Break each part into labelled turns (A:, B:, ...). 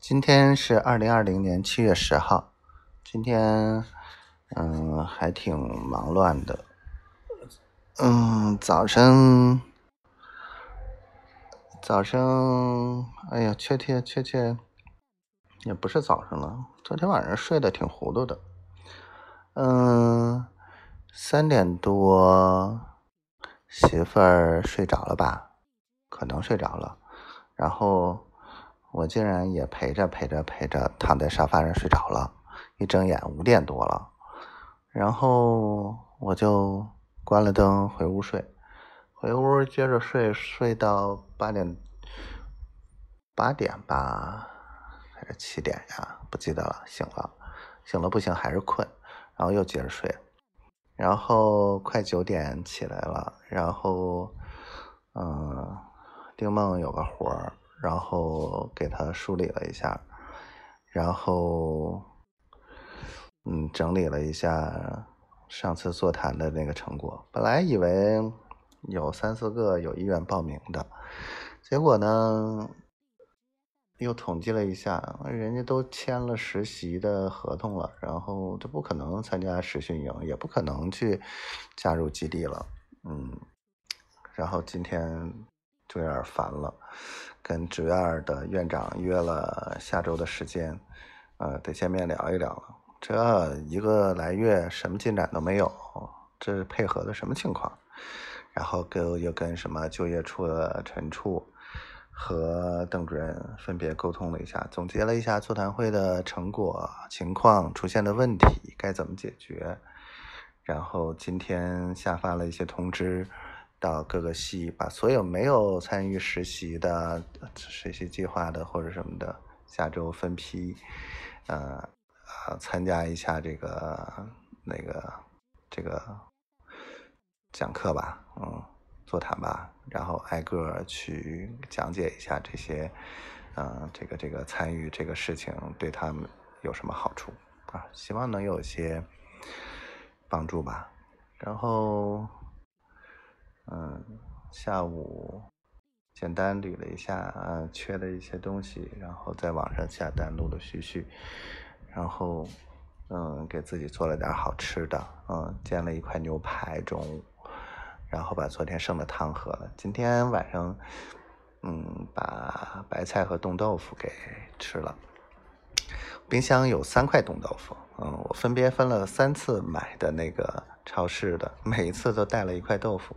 A: 今天是二零二零年七月十号，今天嗯还挺忙乱的，嗯早晨早上哎呀确切确切也不是早上了，昨天晚上睡得挺糊涂的，嗯三点多媳妇儿睡着了吧，可能睡着了，然后。我竟然也陪着陪着陪着躺在沙发上睡着了，一睁眼五点多了，然后我就关了灯回屋睡，回屋接着睡，睡到八点八点吧，还是七点呀？不记得了。醒了，醒了不行还是困，然后又接着睡，然后快九点起来了，然后嗯，丁梦有个活儿。然后给他梳理了一下，然后嗯整理了一下上次座谈的那个成果。本来以为有三四个有意愿报名的，结果呢又统计了一下，人家都签了实习的合同了，然后就不可能参加实训营，也不可能去加入基地了。嗯，然后今天就有点烦了。跟职院的院长约了下周的时间，呃，得见面聊一聊了。这一个来月什么进展都没有，这配合的什么情况？然后跟又跟什么就业处的陈处和邓主任分别沟通了一下，总结了一下座谈会的成果情况、出现的问题该怎么解决。然后今天下发了一些通知。到各个系，把所有没有参与实习的、实习计划的或者什么的，下周分批，呃，呃，参加一下这个那个这个讲课吧，嗯，座谈吧，然后挨个去讲解一下这些，嗯，这个这个参与这个事情对他们有什么好处啊？希望能有些帮助吧，然后。嗯，下午简单捋了一下，嗯，缺的一些东西，然后在网上下单，陆陆续续，然后嗯，给自己做了点好吃的，嗯，煎了一块牛排中午，然后把昨天剩的汤喝了。今天晚上，嗯，把白菜和冻豆腐给吃了。冰箱有三块冻豆腐，嗯，我分别分了三次买的那个。超市的每一次都带了一块豆腐，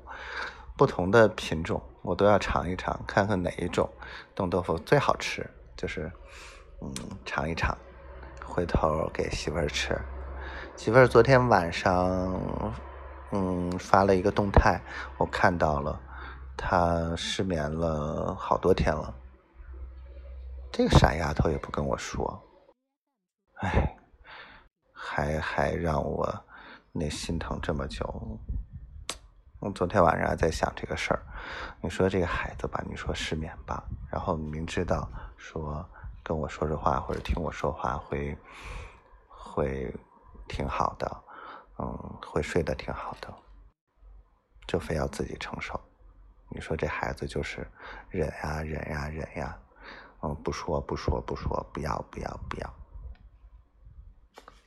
A: 不同的品种我都要尝一尝，看看哪一种冻豆腐最好吃，就是嗯尝一尝，回头给媳妇儿吃。媳妇儿昨天晚上嗯发了一个动态，我看到了，她失眠了好多天了。这个傻丫头也不跟我说，哎，还还让我。那心疼这么久，我昨天晚上还在想这个事儿。你说这个孩子吧，你说失眠吧，然后明知道说跟我说说话或者听我说话会会挺好的，嗯，会睡得挺好的，就非要自己承受。你说这孩子就是忍呀忍呀忍呀，嗯，不说不说不说，不要不要不要，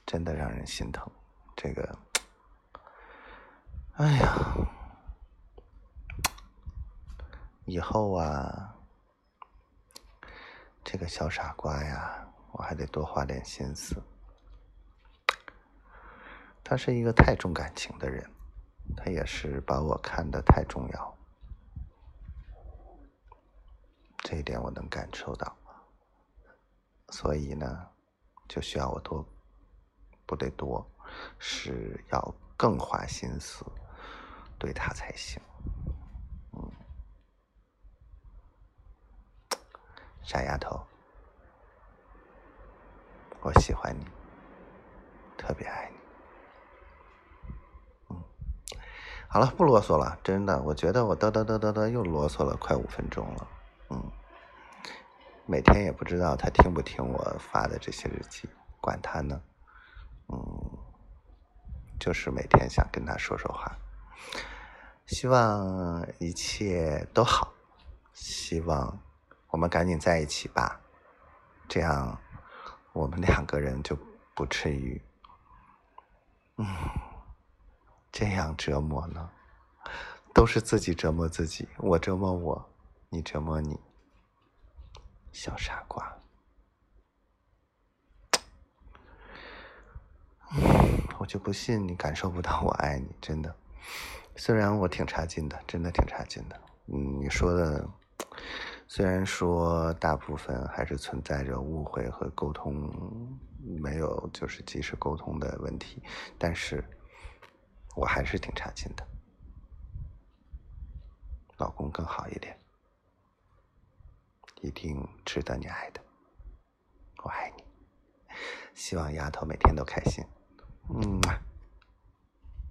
A: 真的让人心疼。这个。哎呀，以后啊，这个小傻瓜呀，我还得多花点心思。他是一个太重感情的人，他也是把我看得太重要，这一点我能感受到。所以呢，就需要我多，不得多，是要更花心思。对他才行，嗯，傻丫头，我喜欢你，特别爱你，嗯，好了，不啰嗦了，真的，我觉得我嘚嘚嘚嘚嘚又啰嗦了快五分钟了，嗯，每天也不知道他听不听我发的这些日记，管他呢，嗯，就是每天想跟他说说话。希望一切都好，希望我们赶紧在一起吧。这样我们两个人就不至于，嗯，这样折磨呢？都是自己折磨自己，我折磨我，你折磨你，小傻瓜。我就不信你感受不到我爱你，真的。虽然我挺差劲的，真的挺差劲的。嗯，你说的，虽然说大部分还是存在着误会和沟通没有就是及时沟通的问题，但是我还是挺差劲的。老公更好一点，一定值得你爱的。我爱你，希望丫头每天都开心。嗯。